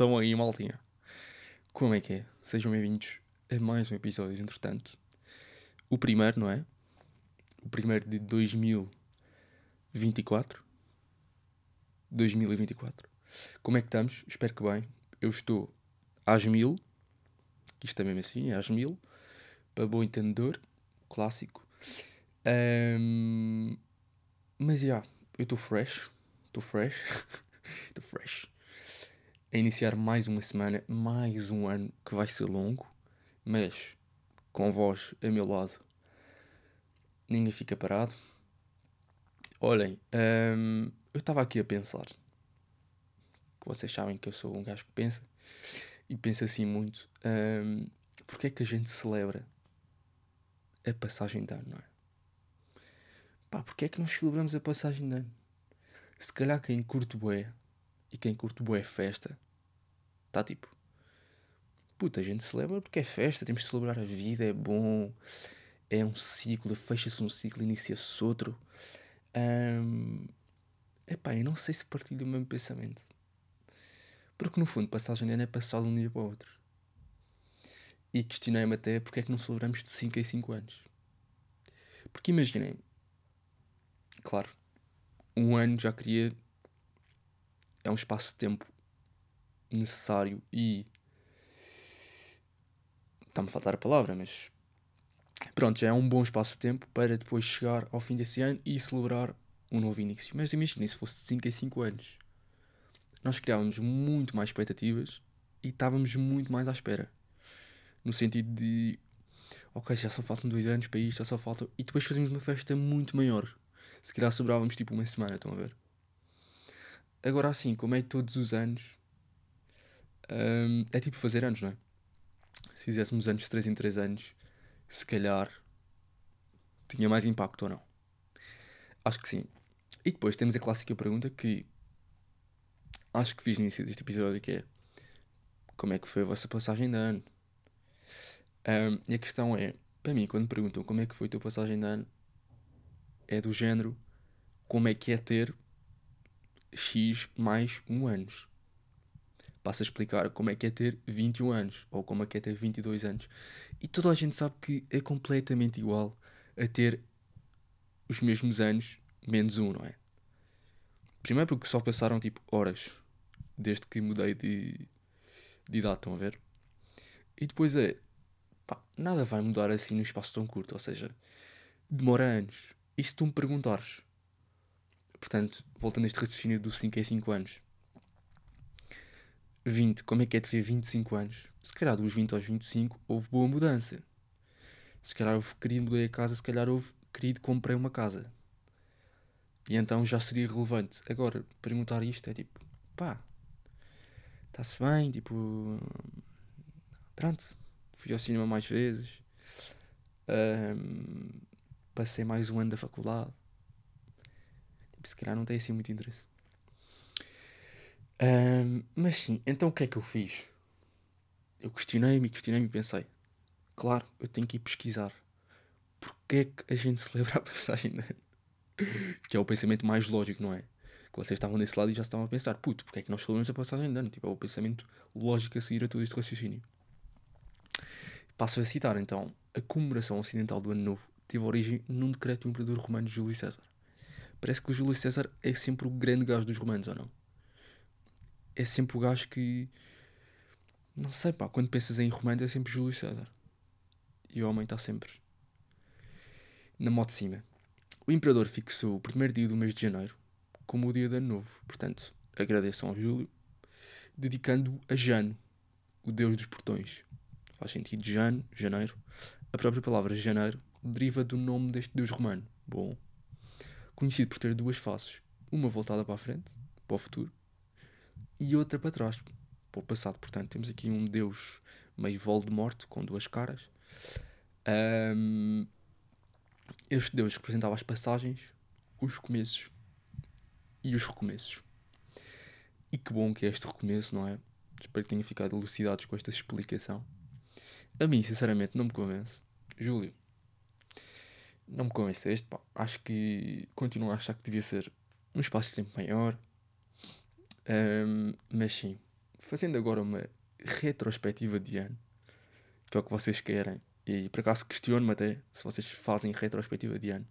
Estão aí, maltinha. Como é que é? Sejam bem-vindos a mais um episódio, entretanto. O primeiro, não é? O primeiro de 2024. 2024. Como é que estamos? Espero que bem. Eu estou às mil. Isto é mesmo assim, às mil. Para bom entendedor. Clássico. Ahm, mas, já, yeah, eu estou fresh. Estou fresh. Estou fresh. A iniciar mais uma semana, mais um ano que vai ser longo, mas com vós a meu lado, ninguém fica parado. Olhem, hum, eu estava aqui a pensar, que vocês sabem que eu sou um gajo que pensa, e penso assim muito, hum, porque é que a gente celebra a passagem de ano, não é? Pá, porque é que nós celebramos a passagem de ano? Se calhar quem curte bué e quem curte bué festa, está tipo, puta, a gente celebra porque é festa, temos de celebrar a vida, é bom, é um ciclo, fecha-se um ciclo, inicia-se outro. Um, epá, eu não sei se partilho o mesmo pensamento. Porque no fundo, passagem de ano é passar de um dia para o outro. E questionei-me até porque é que não celebramos de 5 em 5 anos. Porque imaginei, claro, um ano já queria é um espaço de tempo necessário e. Está-me a faltar a palavra, mas. Pronto, já é um bom espaço de tempo para depois chegar ao fim desse ano e celebrar um novo início. Mas imagine se fosse de 5 em 5 anos. Nós criávamos muito mais expectativas e estávamos muito mais à espera. No sentido de. Ok, já só faltam dois anos para isto, já só faltam. E depois fazíamos uma festa muito maior. Se calhar sobrávamos tipo uma semana, estão a ver? Agora assim, como é todos os anos, um, é tipo fazer anos, não é? Se fizéssemos anos de 3 em 3 anos, se calhar tinha mais impacto ou não. Acho que sim. E depois temos a clássica pergunta que acho que fiz no início deste episódio, que é como é que foi a vossa passagem de ano? Um, e a questão é, para mim, quando me perguntam como é que foi a tua passagem de ano, é do género como é que é ter X mais 1 anos. Passo a explicar como é que é ter 21 anos ou como é que é ter 22 anos. E toda a gente sabe que é completamente igual a ter os mesmos anos menos um, não é? Primeiro porque só passaram tipo horas desde que mudei de, de idade, estão a ver? E depois é, pá, nada vai mudar assim no espaço tão curto, ou seja, demora anos. E se tu me perguntares, Portanto, voltando a este raciocínio dos 5 em 5 anos. 20, como é que é ter 25 anos? Se calhar dos 20 aos 25 houve boa mudança. Se calhar houve querido mudar a casa, se calhar houve querido comprei uma casa. E então já seria relevante. Agora, perguntar isto é tipo, pá, está-se bem, tipo, pronto, fui ao cinema mais vezes, um, passei mais um ano da faculdade se calhar não tem assim muito interesse. Um, mas sim, então o que é que eu fiz? Eu questionei-me, questionei-me e pensei: claro, eu tenho que ir pesquisar. Porquê é que a gente celebra a passagem de ano? Que é o pensamento mais lógico, não é? Que vocês estavam desse lado e já estavam a pensar: puto, porquê é que nós celebramos a passagem de ano? Tipo, é o pensamento lógico a seguir a todo este raciocínio. Passo a citar então: a comemoração ocidental do Ano Novo teve origem num decreto do imperador romano Júlio César Parece que o Júlio César é sempre o grande gajo dos romanos, ou não? É sempre o gajo que. Não sei, pá, quando pensas em romanos é sempre Júlio César. E o homem está sempre na moto de cima. O imperador fixou o primeiro dia do mês de janeiro como o dia de ano novo. Portanto, agradeçam ao Júlio, dedicando a Jano, o deus dos portões. Faz sentido Jano, janeiro. A própria palavra janeiro deriva do nome deste deus romano. Bom, conhecido por ter duas faces, uma voltada para a frente, para o futuro, e outra para trás, para o passado. Portanto, temos aqui um deus meio Voldemort, com duas caras. Um, este deus representava as passagens, os começos e os recomeços. E que bom que é este recomeço, não é? Espero que tenham ficado elucidados com esta explicação. A mim, sinceramente, não me convence. Júlio, não me convenceste, pá. Acho que continuo a achar que devia ser um espaço de tempo maior. Um, mas sim, fazendo agora uma retrospectiva de ano, que é o que vocês querem, e por acaso questiono-me até se vocês fazem retrospectiva de ano.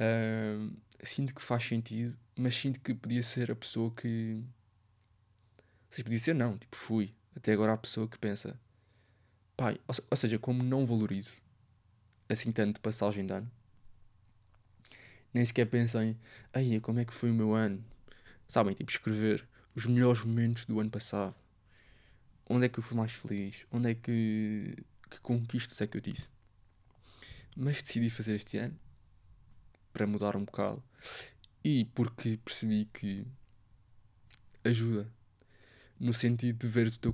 Uh, sinto que faz sentido, mas sinto que podia ser a pessoa que. Ou podia ser não, tipo, fui. Até agora a pessoa que pensa, pai, ou, ou seja, como não valorizo assim tanto passagem de ano, nem sequer pensem, aí como é que foi o meu ano? Sabem, tipo, escrever os melhores momentos do ano passado. Onde é que eu fui mais feliz? Onde é que, que conquistas é que eu tive? Mas decidi fazer este ano para mudar um bocado e porque percebi que ajuda no sentido de ver o teu,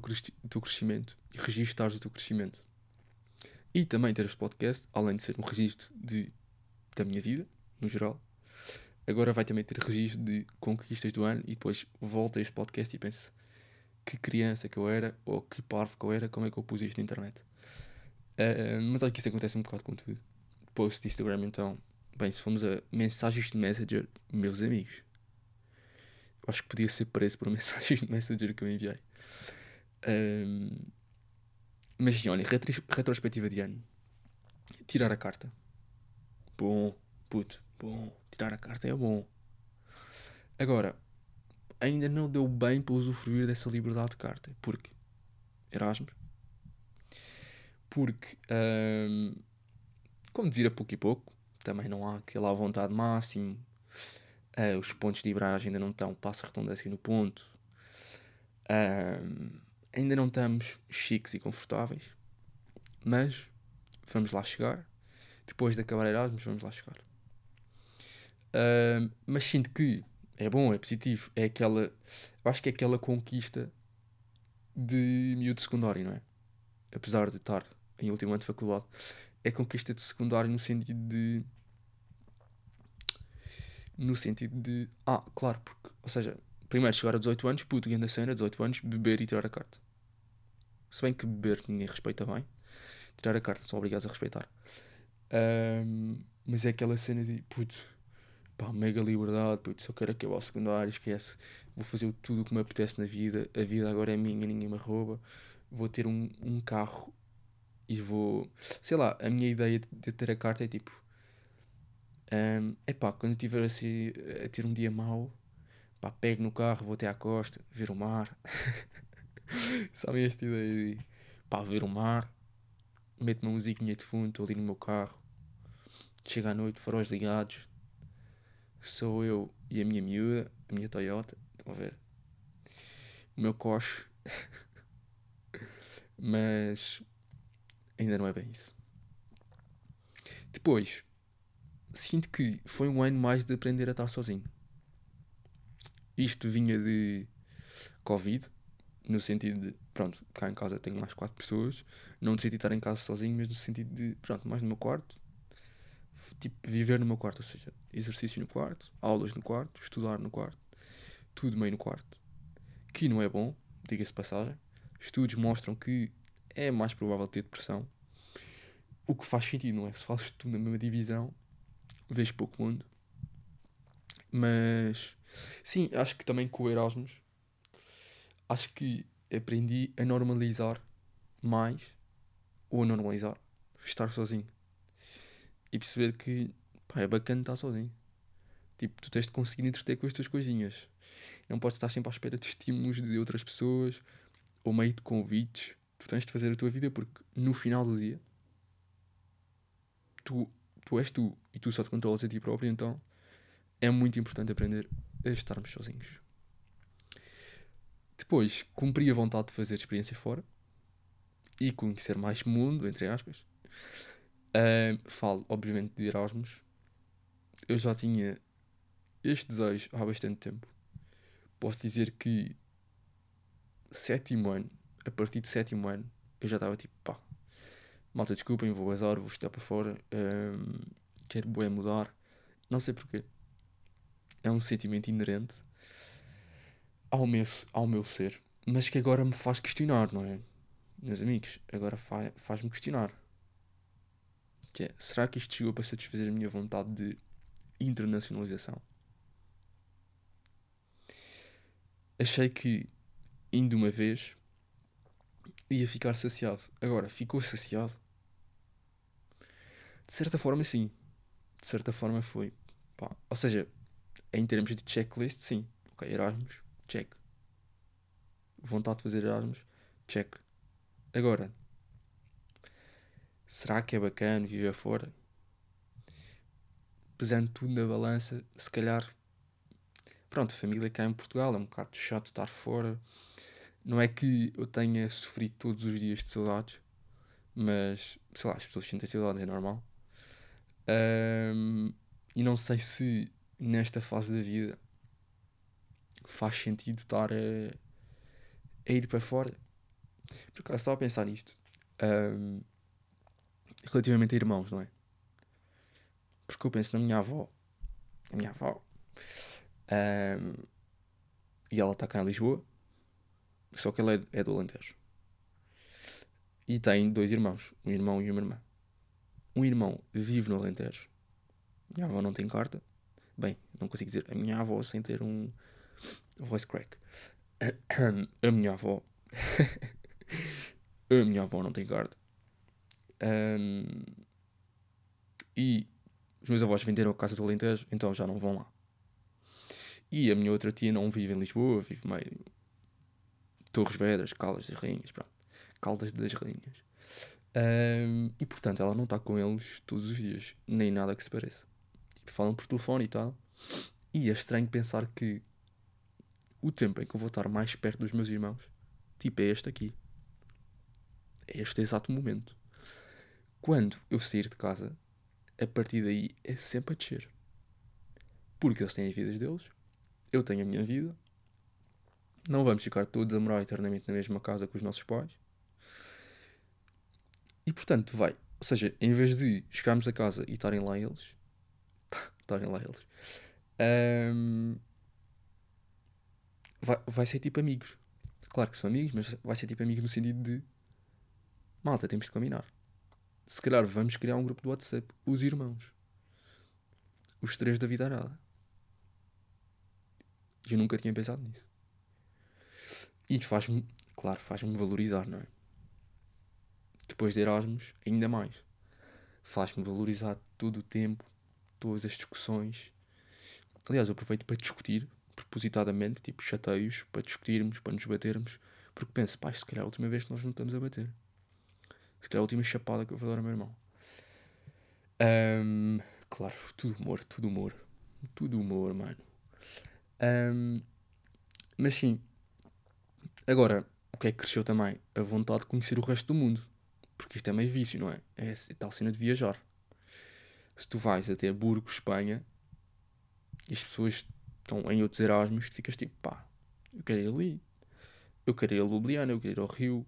crescimento e registar o teu crescimento. E também ter este podcast, além de ser um registro de, da minha vida, no geral, agora vai também ter registro de conquistas do ano e depois volta a este podcast e penso que criança que eu era ou que parvo que eu era, como é que eu pus isto na internet. Uh, mas acho que isso acontece um bocado com tudo. Post Instagram, então, bem, se formos a mensagens de Messenger, meus amigos, acho que podia ser preso por mensagens de Messenger que eu enviei. Um, mas olha, retrospectiva de ano. Tirar a carta. Bom, puto, bom. Tirar a carta é bom. Agora, ainda não deu bem para usufruir dessa liberdade de carta. Porque Erasmus. Porque, um, como dizer a pouco e pouco, também não há aquela vontade máximo. Uh, os pontos de libragem ainda não estão passo redundância no ponto. Um, ainda não estamos chiques e confortáveis. Mas vamos lá chegar. Depois de acabar Erasmus, vamos lá chegar. Uh, mas sinto que é bom, é positivo. É aquela. Eu acho que é aquela conquista de miúdo secundário, não é? Apesar de estar em último ano de faculdade, é conquista de secundário no sentido de. No sentido de. Ah, claro, porque. Ou seja, primeiro chegar a 18 anos, puto, grande cena, 18 anos, beber e tirar a carta. Se bem que beber ninguém respeita bem, tirar a carta são obrigados a respeitar. Um, mas é aquela cena de puto pá, mega liberdade, puto, só quero acabar o secundário, esquece, vou fazer tudo o que me apetece na vida, a vida agora é minha, ninguém me rouba, vou ter um, um carro e vou, sei lá, a minha ideia de ter a carta é tipo, um, é pá, quando estiver assim, a ter um dia mau, pá, pego no carro, vou até à costa, ver o mar, sabem esta ideia de, pá, ver o mar, meto uma musiquinha de fundo, estou ali no meu carro, chega à noite, faróis ligados, sou eu e a minha miúda, a minha Toyota, estão a ver? O meu coche. Mas ainda não é bem isso. Depois, sinto que foi um ano mais de aprender a estar sozinho. Isto vinha de Covid, no sentido de, pronto, cá em casa tenho mais quatro pessoas, não no sentido de estar em casa sozinho, mas no sentido de, pronto, mais no meu quarto, tipo, viver no meu quarto, ou seja, exercício no quarto, aulas no quarto, estudar no quarto, tudo meio no quarto. Que não é bom, diga-se passagem. Estudos mostram que é mais provável ter depressão. O que faz sentido, não é? Se fazes tudo na mesma divisão, vês pouco mundo. Mas, sim, acho que também com o Erasmus, acho que aprendi a normalizar mais, ou a normalizar, estar sozinho e perceber que pá, é bacana estar sozinho. Tipo, tu tens de conseguir entreter com as tuas coisinhas. Não podes estar sempre à espera de estímulos de outras pessoas ou meio de convites. Tu tens de fazer a tua vida porque no final do dia tu, tu és tu e tu só te controlas a ti próprio. Então é muito importante aprender a estarmos sozinhos. Depois, cumpri a vontade de fazer experiência fora e conhecer mais mundo, entre aspas. Uh, falo, obviamente, de Erasmus. Eu já tinha este desejo há bastante tempo. Posso dizer que sétimo ano, a partir de sétimo ano, eu já estava tipo, pá, malta, desculpem, vou azar, vou estudar para fora, um, quero bué mudar. Não sei porquê. É um sentimento inerente ao meu, ao meu ser, mas que agora me faz questionar, não é? Meus amigos, agora fa faz-me questionar. Que é, será que isto chegou para satisfazer a minha vontade de internacionalização? Achei que indo uma vez, ia ficar saciado. Agora, ficou saciado? De certa forma, sim. De certa forma, foi. Pá. Ou seja, em termos de checklist, sim. Ok, Erasmus, check. Vontade de fazer Erasmus, check. Agora, será que é bacana viver fora? Pesando tudo na balança, se calhar. Pronto, família cá em Portugal, é um bocado chato estar fora. Não é que eu tenha sofrido todos os dias de saudades, mas sei lá, as pessoas sentem saudades, é normal. Um, e não sei se nesta fase da vida faz sentido estar a, a ir para fora. Por acaso estava a pensar nisto. Um, relativamente a irmãos, não é? Porque eu penso na minha avó. A minha avó. Um, e ela está cá em Lisboa. Só que ela é, é do Alentejo. E tem dois irmãos. Um irmão e uma irmã. Um irmão vive no Alentejo. Minha avó não tem carta. Bem, não consigo dizer a minha avó sem ter um voice crack. A minha avó. a minha avó não tem carta. Um, e os meus avós venderam a casa do Alentejo, então já não vão lá. E a minha outra tia não vive em Lisboa, vive meio. Torres Vedras, Caldas das Rainhas, pronto. Caldas das Rainhas. Um, e portanto ela não está com eles todos os dias, nem nada que se pareça. Tipo, falam por telefone e tal. E é estranho pensar que o tempo em que eu vou estar mais perto dos meus irmãos, tipo, é este aqui. É este exato momento. Quando eu sair de casa, a partir daí é sempre a descer. Porque eles têm as vidas deles, eu tenho a minha vida. Não vamos ficar todos a morar eternamente na mesma casa com os nossos pais. E portanto, vai. Ou seja, em vez de chegarmos a casa e estarem lá eles, estarem lá eles, um, vai, vai ser tipo amigos. Claro que são amigos, mas vai ser tipo amigos no sentido de malta, temos de combinar. Se calhar vamos criar um grupo do WhatsApp, os irmãos, os três da vida arada. E eu nunca tinha pensado nisso. E faz-me, claro, faz-me valorizar, não é? depois de Erasmus, ainda mais. Faz-me valorizar todo o tempo, todas as discussões. Aliás, eu aproveito para discutir, propositadamente, tipo chateios, para discutirmos, para nos batermos, porque penso, pá, se calhar é a última vez que nós não estamos a bater. Se calhar é a última chapada que eu vou dar ao meu irmão. Um, claro, tudo humor, tudo humor. Tudo humor, mano. Um, mas sim. Agora, o que é que cresceu também? A vontade de conhecer o resto do mundo. Porque isto é meio vício, não é? É tal cena de viajar. Se tu vais até Burgos, Espanha, e as pessoas estão em outros Erasmus, tu ficas tipo, pá, eu quero ir ali. Eu quero ir a Ljubljana, eu quero ir ao Rio,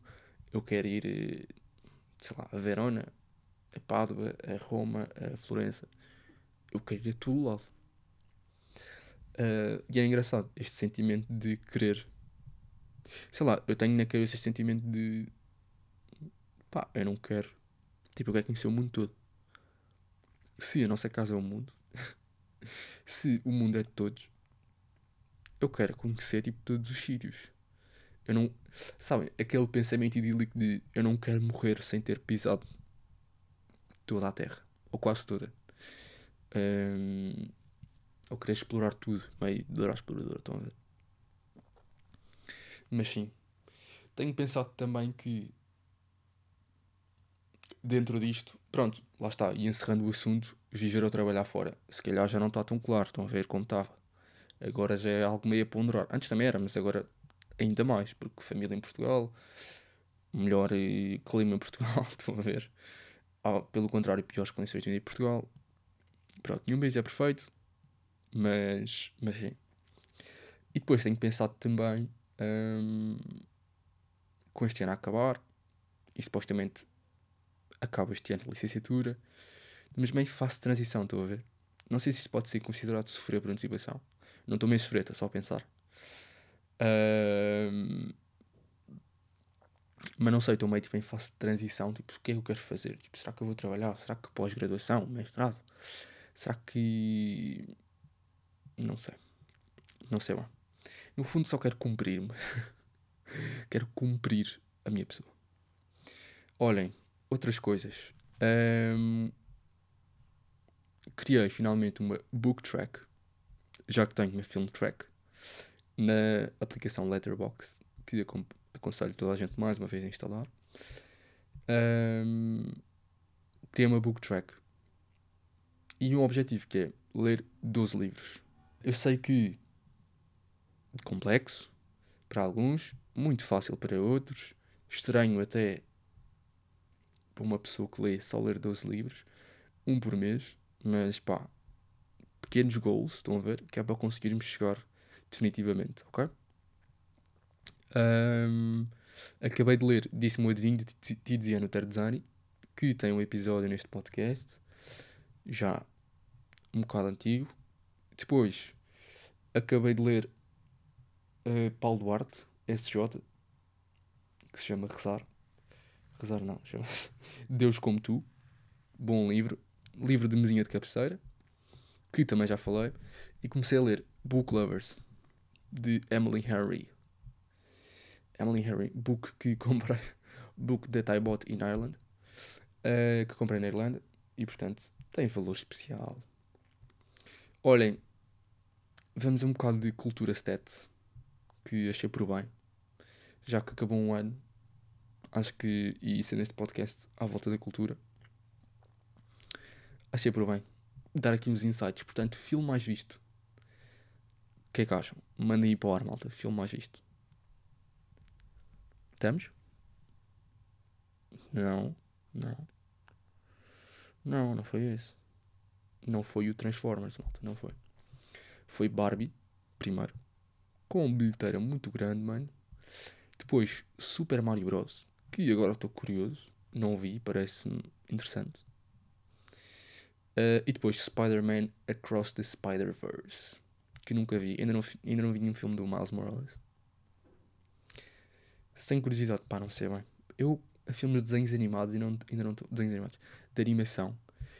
eu quero ir, eh, sei lá, a Verona, a Pádua, a Roma, a Florença. Eu quero ir a todo lado. Uh, e é engraçado este sentimento de querer. Sei lá, eu tenho na cabeça este sentimento de pá, eu não quero. Tipo, eu quero conhecer o mundo todo. Se a nossa casa é o mundo, se o mundo é de todos, eu quero conhecer, tipo, todos os sítios. Eu não. Sabem, aquele pensamento idílico de eu não quero morrer sem ter pisado toda a terra, ou quase toda. Um, eu querer explorar tudo, meio Dora Exploradora, estão a ver? Mas sim, tenho pensado também que dentro disto, pronto, lá está, e encerrando o assunto, viver ou trabalhar fora. Se calhar já não está tão claro, estão a ver como estava. Agora já é algo meio a ponderar. Antes também era, mas agora ainda mais, porque família em Portugal, melhor clima em Portugal, estão a ver. Ah, pelo contrário, piores condições de vida em Portugal. Pronto, nenhum mês é perfeito, mas, mas sim. E depois tenho pensado também, hum, com este ano a acabar, e supostamente acabo este ano de licenciatura, mas meio de transição, estou a ver? Não sei se isso pode ser considerado sofrer por antecipação. Não estou meio a sofrer, estou só a pensar. Uh, mas não sei, estou meio tipo, em fase de transição. Tipo, o que é que eu quero fazer? Tipo, será que eu vou trabalhar? Será que pós-graduação? Mestrado? Será que. Não sei. Não sei lá. No fundo, só quero cumprir-me. quero cumprir a minha pessoa. Olhem, outras coisas. Um, criei finalmente uma book track, já que tenho uma film track, na aplicação Letterboxd, que aconselho toda a gente mais uma vez a instalar. Um, criei uma book track e um objetivo que é ler 12 livros. Eu sei que complexo para alguns, muito fácil para outros, estranho até para uma pessoa que lê só ler 12 livros, um por mês, mas pá, pequenos goals, estão a ver, que é para conseguirmos chegar definitivamente, ok? Um, acabei de ler Disse-me o Adivinho de Tiziano Terzani, que tem um episódio neste podcast, já um bocado antigo. Depois, acabei de ler uh, Paulo Duarte, SJ, que se chama Rezar. Rezar não, chama-se Deus Como Tu. Bom livro. Livro de mesinha de cabeceira, que também já falei. E comecei a ler Book Lovers, de Emily Henry. Emily Henry, book que comprei, book that I bought in Ireland, uh, que comprei na Irlanda, e portanto tem valor especial. Olhem, vamos a um bocado de cultura stats, que achei por bem. Já que acabou um ano, acho que, e isso é neste podcast, à volta da cultura, achei por bem dar aqui uns insights. Portanto, filme mais visto. O que é que acham? Mandem aí para o ar, malta. Filme mais visto. Estamos? Não, não. Não, não foi esse. Não foi o Transformers, malta, não foi. Foi Barbie, primeiro. Com uma bilheteira muito grande, mano. Depois, Super Mario Bros. Que agora estou curioso. Não vi, parece-me interessante. Uh, e depois Spider-Man Across the Spider-Verse. Que nunca vi. Ainda não, ainda não vi nenhum filme do Miles Morales. Sem curiosidade, pá, não sei bem. Eu, a filmes de desenhos animados, ainda não, ainda não estou. Desenhos animados. De animação.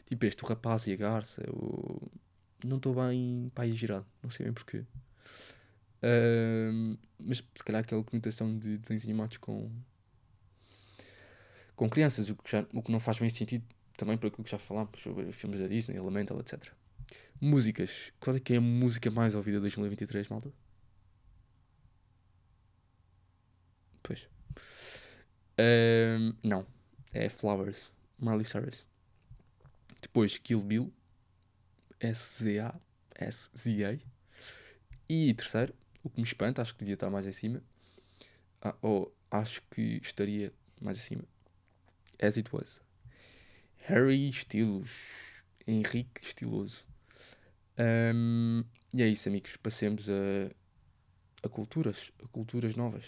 Tipo este, o rapaz e a garça. Eu, não estou bem, pá, girado. Não sei bem porquê. Uh, mas se calhar aquela conotação de desenhos animados com. com crianças, o que, já, o que não faz bem sentido também por aquilo que já falámos sobre filmes da Disney, Elemental, etc. Músicas. Qual é que é a música mais ouvida de 2023, malta? Pois. Um, não. É Flowers. Miley Cyrus. Depois Kill Bill. S-Z-A. S-Z-A. E terceiro, o que me espanta, acho que devia estar mais acima. Ah, ou acho que estaria mais acima. As It Was. Harry Estilos. Henrique Estiloso. Um, e é isso, amigos. Passemos a, a culturas, a culturas novas.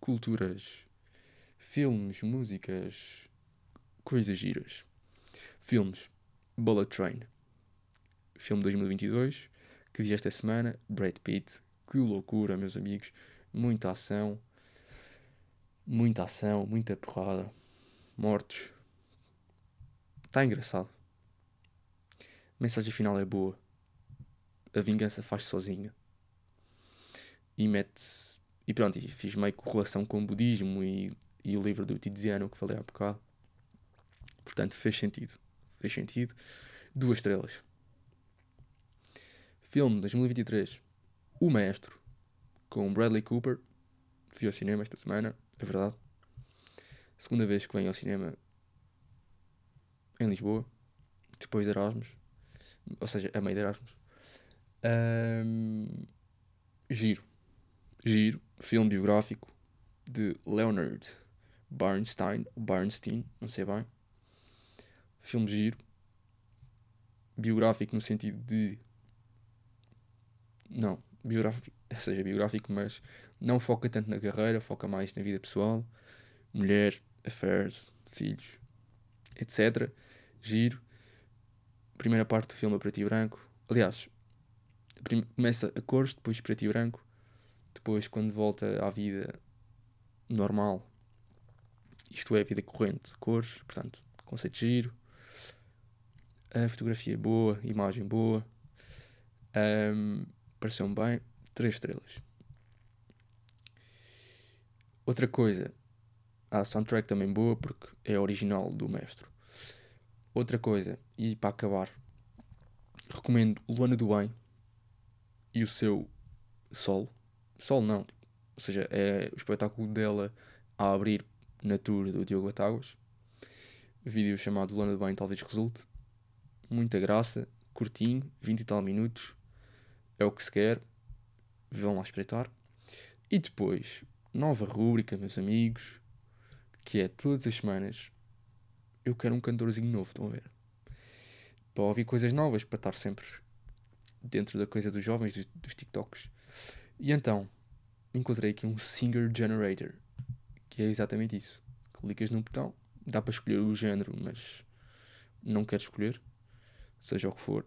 Culturas, filmes, músicas, coisas giras. Filmes, Bullet Train, filme 2022, que vi esta semana, Brad Pitt, que loucura, meus amigos, muita ação, muita ação, muita porrada, mortos. Está engraçado. A mensagem final é boa. A vingança faz sozinha. E mete E pronto, e fiz meio correlação com o budismo e, e o livro do Tiziano que falei há bocado. Portanto, fez sentido. Fez sentido. Duas estrelas. Filme 2023. O Maestro. Com Bradley Cooper. Fui ao cinema esta semana. É verdade. Segunda vez que venho ao cinema em Lisboa, depois de Erasmus, ou seja, a meio de Erasmus. Um, giro, giro, filme biográfico de Leonard Bernstein, Bernstein, não sei bem. Filme giro, biográfico no sentido de. Não, biográfico, seja, biográfico, mas não foca tanto na carreira, foca mais na vida pessoal, mulher, affairs, filhos, etc. Giro. Primeira parte do filme a preto e branco. Aliás, começa a cores, depois preto e branco. Depois, quando volta à vida normal, isto é, a vida corrente, cores, portanto, conceito giro. A fotografia é boa, imagem boa. Um, Pareceu-me bem. 3 estrelas. Outra coisa. A soundtrack também boa porque é original do mestre. Outra coisa, e para acabar, recomendo Luana do Bem e o seu Sol. Sol não, ou seja, é o espetáculo dela a abrir na tour do Diogo Batáguas. Vídeo chamado Luana do Bem talvez resulte. Muita graça, curtinho, 20 e tal minutos. É o que se quer. Vão lá espreitar. E depois, nova rúbrica, meus amigos, que é todas as semanas eu quero um cantorzinho novo, estão a ver? Para ouvir coisas novas, para estar sempre dentro da coisa dos jovens, dos, dos TikToks. E então, encontrei aqui um Singer Generator, que é exatamente isso. Clicas no botão, dá para escolher o género, mas não quero escolher, seja o que for.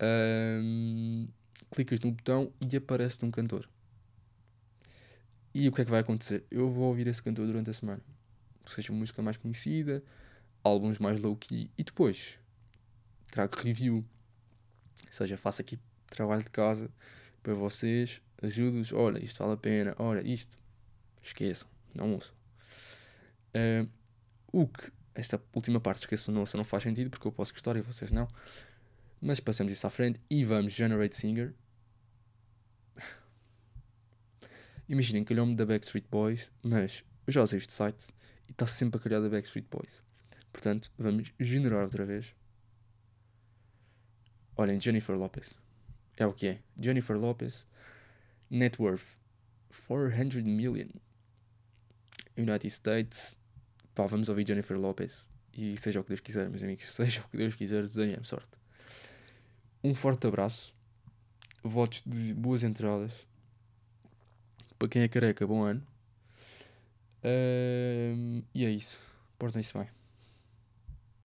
Um, clicas no botão e aparece um cantor. E o que é que vai acontecer? Eu vou ouvir esse cantor durante a semana. Seja música mais conhecida, álbuns mais low-key e depois trago review. Ou seja, faço aqui trabalho de casa para vocês, ajudo-os. Olha, isto vale a pena, olha, isto. Esqueçam, não ouçam. Uh, o que, esta última parte, esqueçam, não ouçam, não faz sentido porque eu posso gostar e vocês não. Mas passamos isso à frente e vamos Generate Singer. Imaginem que olhou-me da Backstreet Boys, mas eu já usei este site e está sempre a calhar da Backstreet Boys. Portanto, vamos generar outra vez. Olhem, Jennifer Lopez. É o que é. Jennifer Lopez, net worth 400 million. United States. Pá, vamos ouvir Jennifer Lopez. E seja o que Deus quiser, meus amigos. Seja o que Deus quiser, desenhem sorte. Um forte abraço. Votos de boas entradas. Para quem é careca, bom ano. Uh, e é isso. Portem-se bem.